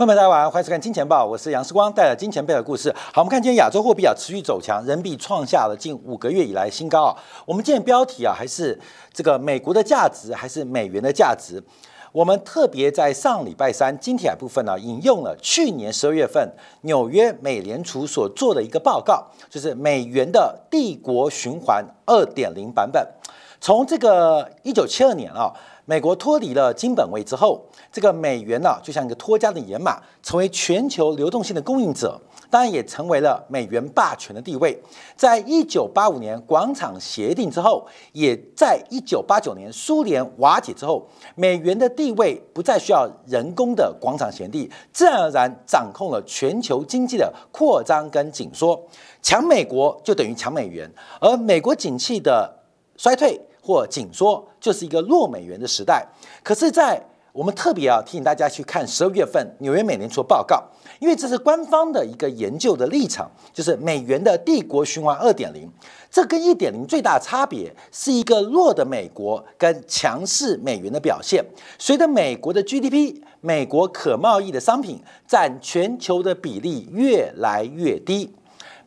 朋友们大家晚欢迎收看《金钱报》，我是杨世光，带来金钱背的故事。好，我们看今天亚洲货币啊持续走强，人民币创下了近五个月以来新高啊。我们今天标题啊还是这个美国的价值还是美元的价值？我们特别在上礼拜三金铁部分呢引用了去年十二月份纽约美联储所做的一个报告，就是美元的帝国循环二点零版本。从这个一九七二年啊，美国脱离了金本位之后。这个美元呢，就像一个脱缰的野马，成为全球流动性的供应者，当然也成为了美元霸权的地位。在一九八五年广场协定之后，也在一九八九年苏联瓦解之后，美元的地位不再需要人工的广场协定，自然而然掌控了全球经济的扩张跟紧缩。强美国就等于强美元，而美国景气的衰退或紧缩，就是一个弱美元的时代。可是，在我们特别要提醒大家去看十二月份纽约美联储报告，因为这是官方的一个研究的立场，就是美元的帝国循环二点零。这跟一点零最大差别是一个弱的美国跟强势美元的表现。随着美国的 GDP，美国可贸易的商品占全球的比例越来越低。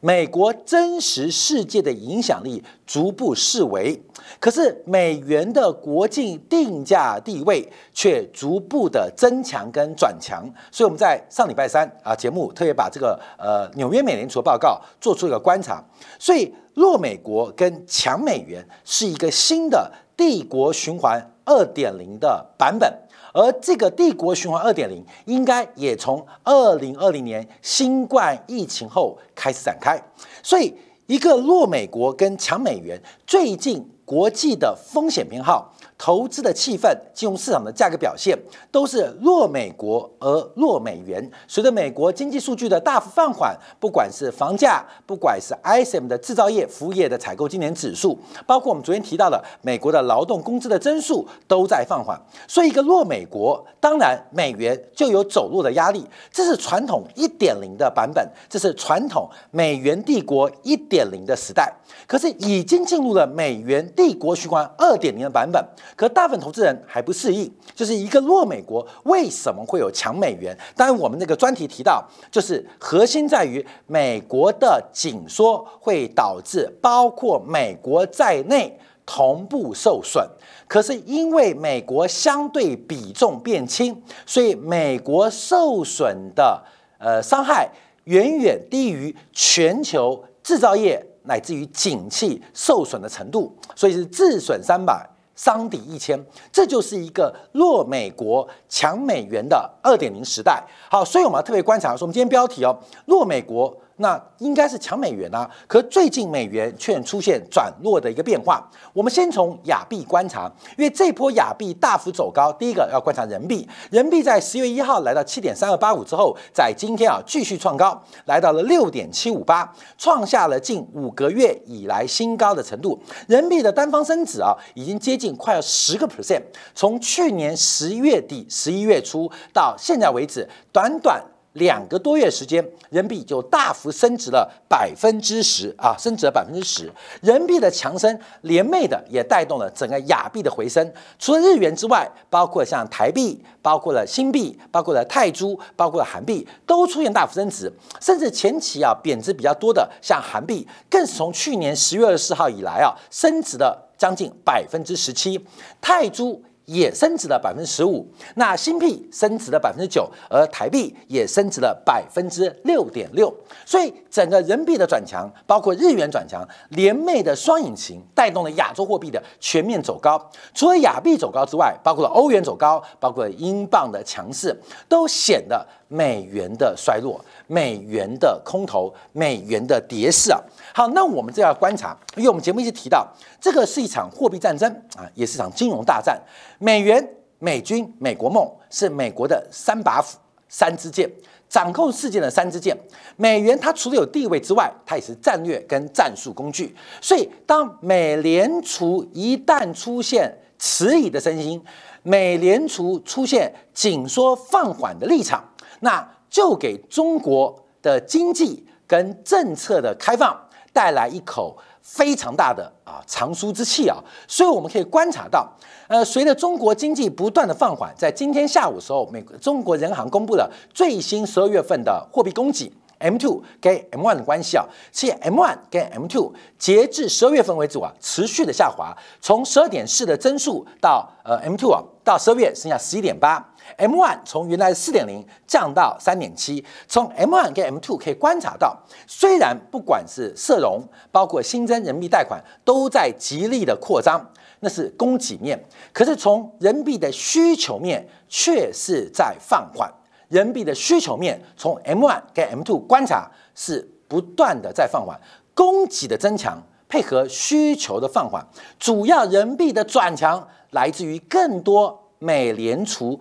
美国真实世界的影响力逐步式微，可是美元的国际定价地位却逐步的增强跟转强。所以我们在上礼拜三啊节目特别把这个呃纽约美联储报告做出一个观察。所以弱美国跟强美元是一个新的帝国循环二点零的版本。而这个帝国循环二点零，应该也从二零二零年新冠疫情后开始展开。所以，一个弱美国跟强美元，最近国际的风险偏好。投资的气氛、金融市场的价格表现都是弱美国而弱美元。随着美国经济数据的大幅放缓，不管是房价，不管是 ISM 的制造业、服务业的采购今年指数，包括我们昨天提到的美国的劳动工资的增速都在放缓。所以，一个弱美国，当然美元就有走弱的压力。这是传统一点零的版本，这是传统美元帝国一点零的时代。可是，已经进入了美元帝国循环二点零的版本。可大部分投资人还不适应，就是一个弱美国为什么会有强美元？当然，我们那个专题提到，就是核心在于美国的紧缩会导致包括美国在内同步受损。可是因为美国相对比重变轻，所以美国受损的呃伤害远远低于全球制造业乃至于景气受损的程度，所以是自损三百。伤敌一千，这就是一个弱美国强美元的二点零时代。好，所以我们要特别观察，说我们今天标题哦，弱美国。那应该是强美元啊，可最近美元却出现转弱的一个变化。我们先从亚币观察，因为这波亚币大幅走高，第一个要观察人民币。人民币在十月一号来到七点三二八五之后，在今天啊继续创高，来到了六点七五八，创下了近五个月以来新高的程度。人民币的单方升值啊，已经接近快要十个 percent，从去年十一月底、十一月初到现在为止，短短。两个多月时间，人民币就大幅升值了百分之十啊，升值了百分之十。人民币的强升，连袂的也带动了整个亚币的回升。除了日元之外，包括像台币、包括了新币、包括了泰铢、包括了韩币，都出现大幅升值。甚至前期啊贬值比较多的，像韩币，更是从去年十月二十四号以来啊升值了将近百分之十七。泰铢。也升值了百分之十五，那新币升值了百分之九，而台币也升值了百分之六点六，所以整个人民币的转强，包括日元转强，联袂的双引擎带动了亚洲货币的全面走高。除了亚币走高之外，包括了欧元走高，包括了英镑的强势，都显得美元的衰落、美元的空头、美元的跌势啊。好，那我们这要观察，因为我们节目一直提到，这个是一场货币战争啊，也是场金融大战。美元、美军、美国梦是美国的三把斧、三支箭，掌控世界的三支箭。美元它除了有地位之外，它也是战略跟战术工具。所以，当美联储一旦出现迟疑的声音，美联储出现紧缩放缓的立场，那就给中国的经济跟政策的开放。带来一口非常大的啊藏书之气啊，所以我们可以观察到，呃，随着中国经济不断的放缓，在今天下午的时候，美国中国人行公布了最新十二月份的货币供给。M two 跟 M one 的关系啊，其实 M one 跟 M two 截至十二月份为止啊，持续的下滑，从十二点四的增速到呃 M two 啊，到十二月剩下十一点八，M one 从原来四点零降到三点七，从 M one 跟 M two 可以观察到，虽然不管是社融，包括新增人民币贷款都在极力的扩张，那是供给面，可是从人民币的需求面却是在放缓。人民币的需求面，从 M one 跟 M two 观察是不断的在放缓，供给的增强配合需求的放缓，主要人民币的转强来自于更多美联储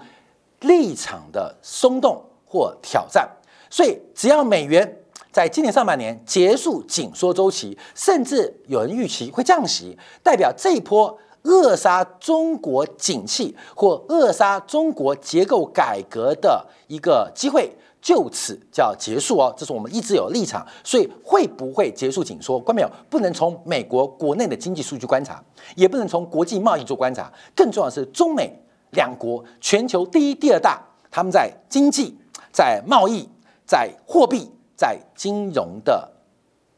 立场的松动或挑战。所以，只要美元在今年上半年结束紧缩周期，甚至有人预期会降息，代表这一波。扼杀中国景气或扼杀中国结构改革的一个机会就此叫结束哦，这是我们一直有立场。所以会不会结束紧缩？关没有？不能从美国国内的经济数据观察，也不能从国际贸易做观察。更重要的是，中美两国全球第一、第二大，他们在经济、在贸易、在货币、在金融的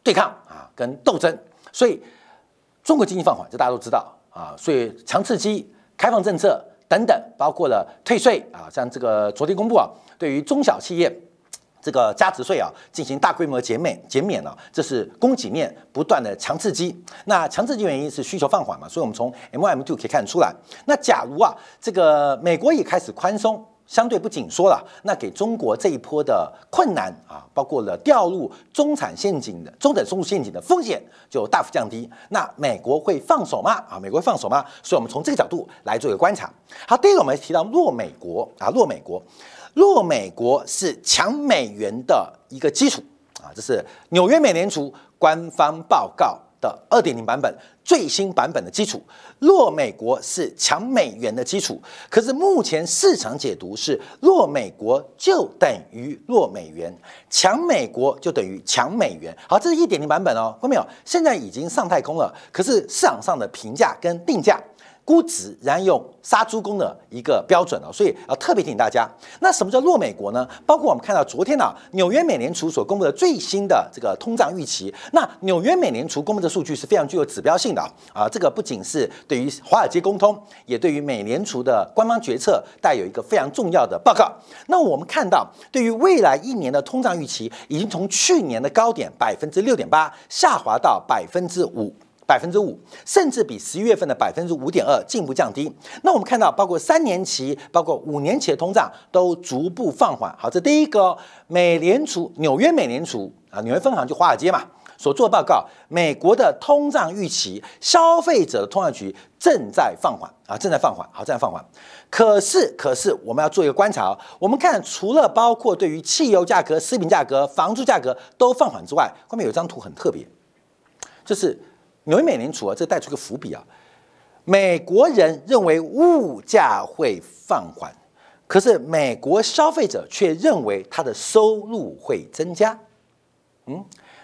对抗啊，跟斗争。所以中国经济放缓，这大家都知道。啊，所以强刺激、开放政策等等，包括了退税啊，像这个昨天公布啊，对于中小企业这个加值税啊进行大规模减免减免了，这是供给面不断的强刺激。那强刺激原因是需求放缓嘛，所以我们从 M M two 可以看出来。那假如啊，这个美国也开始宽松。相对不紧缩了，那给中国这一波的困难啊，包括了掉入中产陷阱的中等收入陷阱的风险就大幅降低。那美国会放手吗？啊，美国会放手吗？所以我们从这个角度来做一个观察。好，第一个我们提到弱美国啊，弱美国，弱美国是强美元的一个基础啊，这是纽约美联储官方报告。的二点零版本最新版本的基础，弱美国是强美元的基础。可是目前市场解读是弱美国就等于弱美元，强美国就等于强美元。好，这是一点零版本哦，看到没有？现在已经上太空了，可是市场上的评价跟定价。估值仍然用杀猪工的一个标准哦，所以要特别提醒大家。那什么叫弱美国呢？包括我们看到昨天呢，纽约美联储所公布的最新的这个通胀预期。那纽约美联储公布的数据是非常具有指标性的啊，这个不仅是对于华尔街沟通，也对于美联储的官方决策带有一个非常重要的报告。那我们看到，对于未来一年的通胀预期，已经从去年的高点百分之六点八下滑到百分之五。百分之五，甚至比十一月份的百分之五点二进一步降低。那我们看到，包括三年期、包括五年期的通胀都逐步放缓。好，这第一个，美联储纽约美联储啊，纽约分行就华尔街嘛，所做报告，美国的通胀预期，消费者的通胀局正在放缓啊，正在放缓，好，正在放缓。可是，可是我们要做一个观察，我们看除了包括对于汽油价格、食品价格、房租价格都放缓之外，后面有一张图很特别，就是。纽约美联储啊，这带出个伏笔啊。美国人认为物价会放缓，可是美国消费者却认为他的收入会增加。嗯，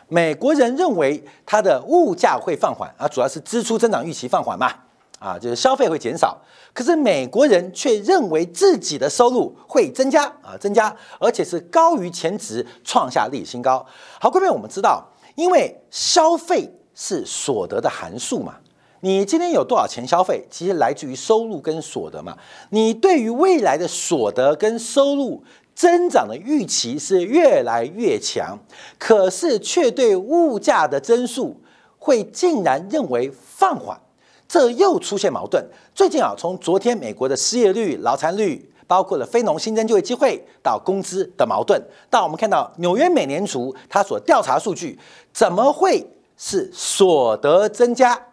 美国人认为他的物价会放缓啊，主要是支出增长预期放缓嘛，啊，就是消费会减少。可是美国人却认为自己的收入会增加啊，增加，而且是高于前值，创下历史新高。好，各位，我们知道，因为消费。是所得的函数嘛？你今天有多少钱消费，其实来自于收入跟所得嘛。你对于未来的所得跟收入增长的预期是越来越强，可是却对物价的增速会竟然认为放缓，这又出现矛盾。最近啊，从昨天美国的失业率、劳残率，包括了非农新增就业机会到工资的矛盾，到我们看到纽约美联储它所调查数据，怎么会？是所得增加，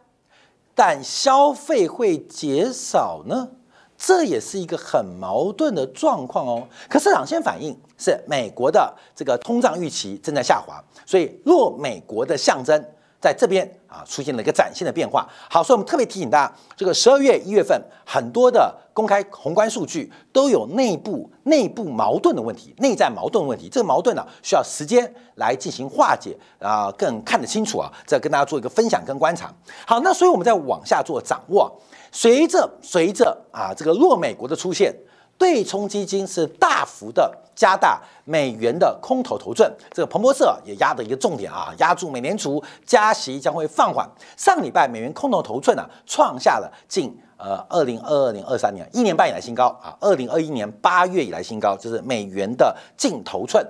但消费会减少呢？这也是一个很矛盾的状况哦。可市场先反应是美国的这个通胀预期正在下滑，所以若美国的象征在这边啊出现了一个崭新的变化。好，所以我们特别提醒大家，这个十二月一月份很多的公开宏观数据都有内部内部矛盾的问题，内在矛盾问题。这个矛盾呢需要时间来进行化解啊，更看得清楚啊。再跟大家做一个分享跟观察。好，那所以我们在往下做掌握，随着随着啊这个弱美国的出现。对冲基金是大幅的加大美元的空头头寸，这个彭博社也压的一个重点啊，压住美联储加息将会放缓。上礼拜美元空头头寸呢，创下了近呃二零二二年、二三年一年半以来新高啊，二零二一年八月以来新高，就是美元的净头寸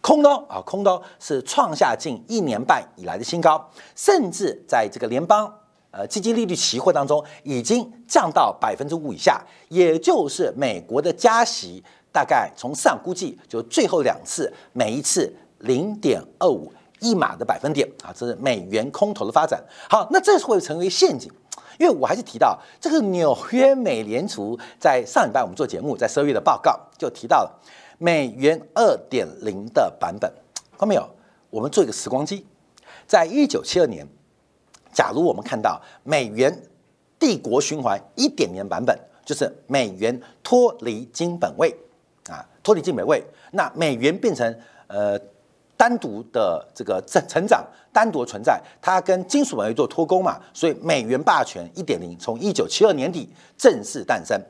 空刀啊，空刀是创下近一年半以来的新高，甚至在这个联邦。呃，基金利率期货当中已经降到百分之五以下，也就是美国的加息大概从市场估计就最后两次，每一次零点二五一码的百分点啊，这是美元空头的发展。好，那这是会成为陷阱，因为我还是提到这个纽约美联储在上礼拜我们做节目，在十二月的报告就提到了美元二点零的版本，看到没有？我们做一个时光机，在一九七二年。假如我们看到美元帝国循环一点零版本，就是美元脱离金本位啊，脱离金本位，那美元变成呃单独的这个成成长，单独存在，它跟金属本位做脱钩嘛，所以美元霸权一点零从一九七二年底正式诞生。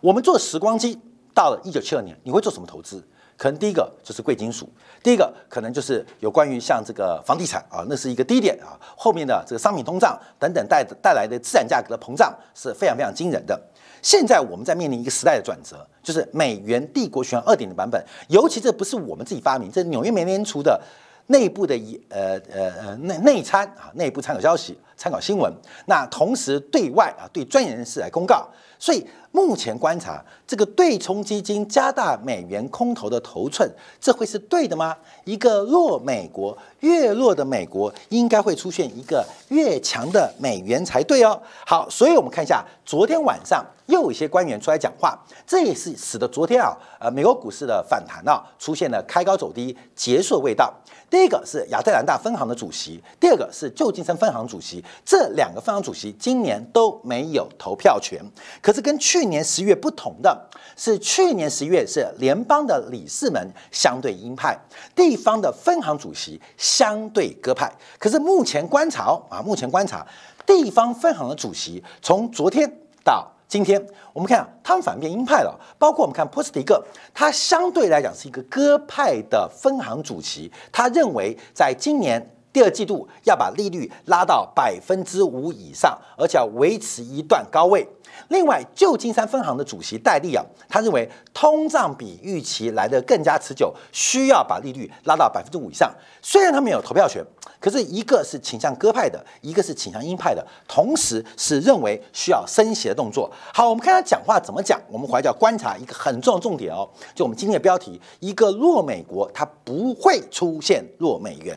我们做时光机到了一九七二年，你会做什么投资？可能第一个就是贵金属，第一个可能就是有关于像这个房地产啊，那是一个低点啊，后面的这个商品通胀等等带带来的资产价格的膨胀是非常非常惊人的。现在我们在面临一个时代的转折，就是美元帝国循环二点的版本，尤其这不是我们自己发明，这是纽约美联储的内部的一呃呃呃内内参啊，内部参考消息、参考新闻，那同时对外啊对专业人士来公告。所以目前观察，这个对冲基金加大美元空头的头寸，这会是对的吗？一个弱美国，越弱的美国，应该会出现一个越强的美元才对哦。好，所以我们看一下，昨天晚上又有一些官员出来讲话，这也是使得昨天啊，呃，美国股市的反弹啊，出现了开高走低、结束的味道。第一个是亚特兰大分行的主席，第二个是旧金山分行主席，这两个分行主席今年都没有投票权。可是跟去年十月不同的是，去年十月是联邦的理事们相对鹰派，地方的分行主席相对鸽派。可是目前观察啊，目前观察地方分行的主席从昨天到。今天我们看，他们反变鹰派了。包括我们看波斯蒂克，他相对来讲是一个鸽派的分行主席。他认为，在今年第二季度要把利率拉到百分之五以上，而且要维持一段高位。另外，旧金山分行的主席戴利啊，他认为通胀比预期来得更加持久，需要把利率拉到百分之五以上。虽然他们有投票权，可是一个是倾向鸽派的，一个是倾向鹰派的，同时是认为需要升息的动作。好，我们看他讲话怎么讲。我们回来要观察一个很重要的重点哦，就我们今天的标题：一个弱美国，它不会出现弱美元；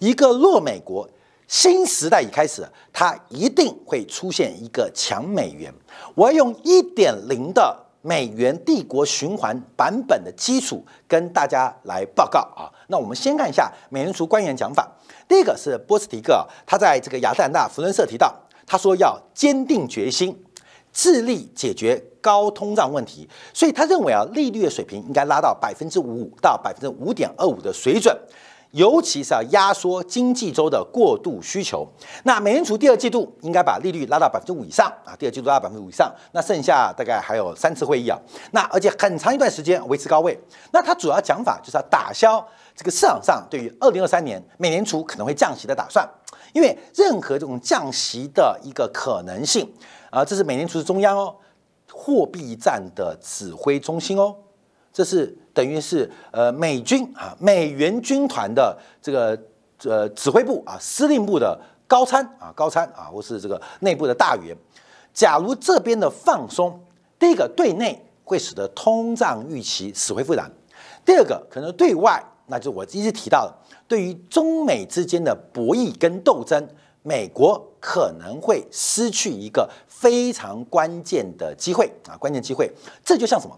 一个弱美国。新时代已开始，它一定会出现一个强美元。我要用一点零的美元帝国循环版本的基础跟大家来报告啊。那我们先看一下美联储官员讲法。第一个是波斯提克，他在这个亚特兰大福伦社提到，他说要坚定决心，致力解决高通胀问题。所以他认为啊，利率的水平应该拉到百分之五到百分之五点二五的水准。尤其是要压缩经济周的过度需求。那美联储第二季度应该把利率拉到百分之五以上啊，第二季度拉到百分之五以上。那剩下大概还有三次会议啊，那而且很长一段时间维持高位。那它主要讲法就是要打消这个市场上对于二零二三年美联储可能会降息的打算，因为任何这种降息的一个可能性啊，这是美联储是中央哦，货币战的指挥中心哦。这是等于是呃美军啊美元军团的这个呃指挥部啊司令部的高参啊高参啊或是这个内部的大员，假如这边的放松，第一个对内会使得通胀预期死灰复燃，第二个可能对外，那就我一直提到的，对于中美之间的博弈跟斗争，美国可能会失去一个非常关键的机会啊关键机会，这就像什么？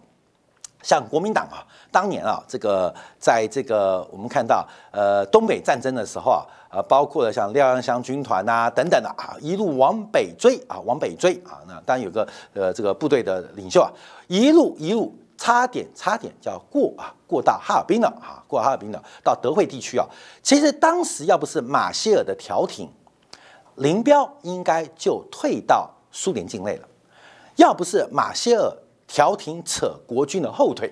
像国民党啊，当年啊，这个在这个我们看到呃东北战争的时候啊，呃，包括了像廖阳湘军团呐等等的啊，一路往北追啊，往北追啊，那当然有个呃这个部队的领袖啊，一路一路差点差点叫过啊，过到哈尔滨了啊，过哈尔滨了，到德惠地区啊，其实当时要不是马歇尔的调停，林彪应该就退到苏联境内了，要不是马歇尔。调停扯国军的后腿，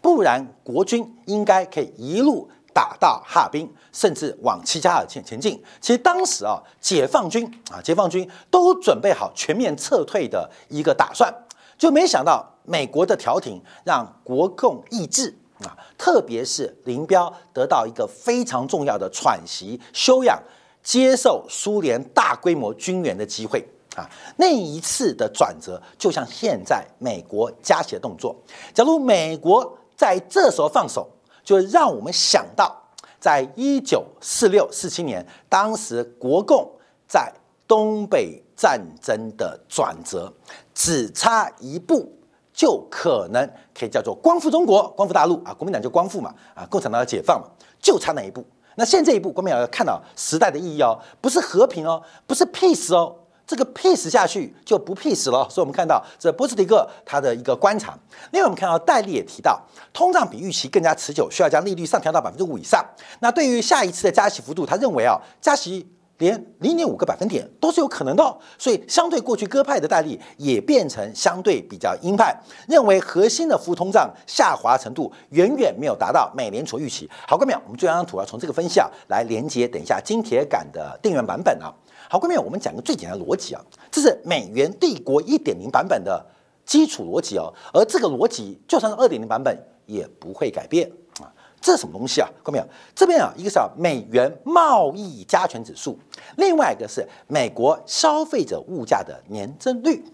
不然国军应该可以一路打到哈尔滨，甚至往齐齐哈尔前前进。其实当时啊，解放军啊，解放军都准备好全面撤退的一个打算，就没想到美国的调停让国共意志啊，特别是林彪得到一个非常重要的喘息、休养、接受苏联大规模军援的机会。啊，那一次的转折就像现在美国加息的动作。假如美国在这时候放手，就让我们想到，在一九四六四七年，当时国共在东北战争的转折，只差一步就可能可以叫做光复中国、光复大陆啊！国民党就光复嘛，啊，共产党要解放嘛，就差那一步。那现在这一步，国民党要看到时代的意义哦，不是和平哦，不是 peace 哦。这个 peace 下去就不 peace 了，所以我们看到这波士蒂克他的一个观察。另外，我们看到戴利也提到，通胀比预期更加持久，需要将利率上调到百分之五以上。那对于下一次的加息幅度，他认为啊，加息连零点五个百分点都是有可能的。所以，相对过去鸽派的戴利也变成相对比较鹰派，认为核心的负通胀下滑程度远远没有达到美联储预期。好，各位，我们这张图要从这个分析啊来连接，等一下金铁杆的电源版本啊。好，各位，我们讲个最简单的逻辑啊，这是美元帝国一点零版本的基础逻辑哦，而这个逻辑就算是二点零版本也不会改变啊。这是什么东西啊？看到没有？这边啊，一个是啊美元贸易加权指数，另外一个是美国消费者物价的年增率。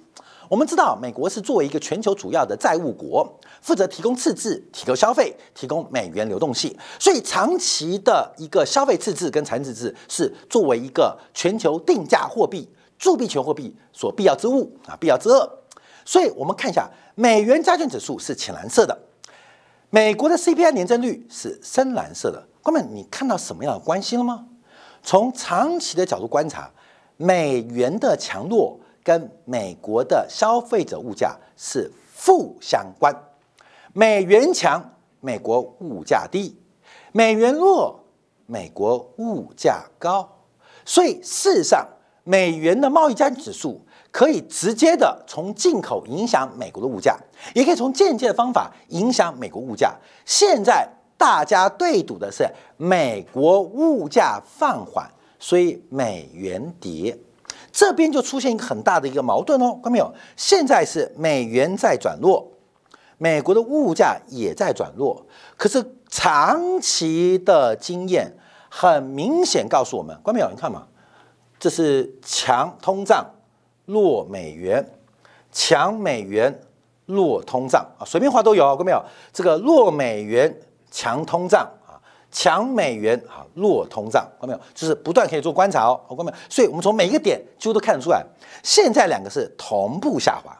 我们知道，美国是作为一个全球主要的债务国，负责提供赤字、提供消费、提供美元流动性，所以长期的一个消费赤字跟财政赤字是作为一个全球定价货币、铸币权货币所必要之物啊，必要之恶。所以我们看一下，美元加权指数是浅蓝色的，美国的 CPI 年增率是深蓝色的。哥们，你看到什么样的关系了吗？从长期的角度观察，美元的强弱。跟美国的消费者物价是负相关，美元强，美国物价低；美元弱，美国物价高。所以事实上，美元的贸易加指数可以直接的从进口影响美国的物价，也可以从间接的方法影响美国物价。现在大家对赌的是美国物价放缓，所以美元跌。这边就出现一个很大的一个矛盾哦，看到没有？现在是美元在转弱，美国的物价也在转弱。可是长期的经验很明显告诉我们，关没有？你看嘛，这是强通胀弱美元，强美元弱通胀啊，随便画都有，关没有？这个弱美元强通胀。强美元啊，弱通胀，看到没有？就是不断可以做观察哦，看到没有？所以我们从每一个点几乎都看得出来，现在两个是同步下滑。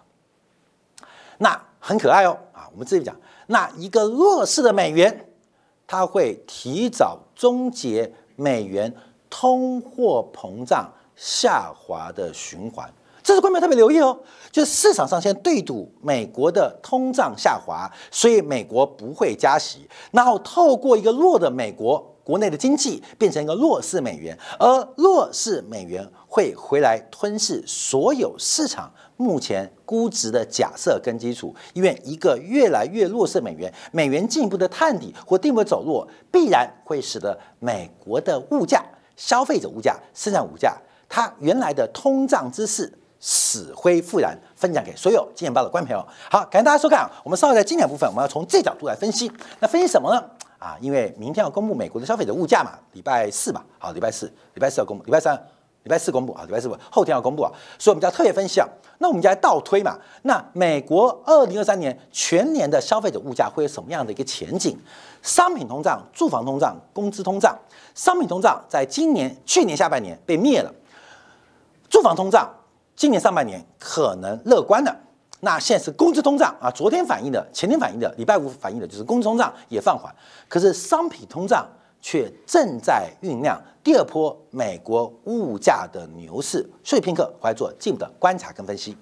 那很可爱哦啊！我们自己讲，那一个弱势的美元，它会提早终结美元通货膨胀下滑的循环。这是官媒特别留意哦，就是市场上现在对赌美国的通胀下滑，所以美国不会加息，然后透过一个弱的美国国内的经济变成一个弱势美元，而弱势美元会回来吞噬所有市场目前估值的假设跟基础，因为一个越来越弱势美元，美元进一步的探底或进一步走弱，必然会使得美国的物价、消费者物价、生产物价，它原来的通胀之势。死灰复燃，分享给所有金钱报的观众朋友。好，感谢大家收看。我们稍后在经典部分，我们要从这角度来分析。那分析什么呢？啊，因为明天要公布美国的消费者物价嘛，礼拜四吧。好，礼拜四，礼拜四要公布，礼拜三、礼拜四公布啊，礼拜四后天要公布啊。所以我们就要特别分析啊。那我们就来倒推嘛。那美国二零二三年全年的消费者物价会有什么样的一个前景？商品通胀、住房通胀、工资通胀。商品通胀在今年、去年下半年被灭了，住房通胀。今年上半年可能乐观的，那现在是工资通胀啊，昨天反映的，前天反映的，礼拜五反映的就是工资通胀也放缓，可是商品通胀却正在酝酿第二波美国物价的牛市。所以片刻，我来做进一步的观察跟分析。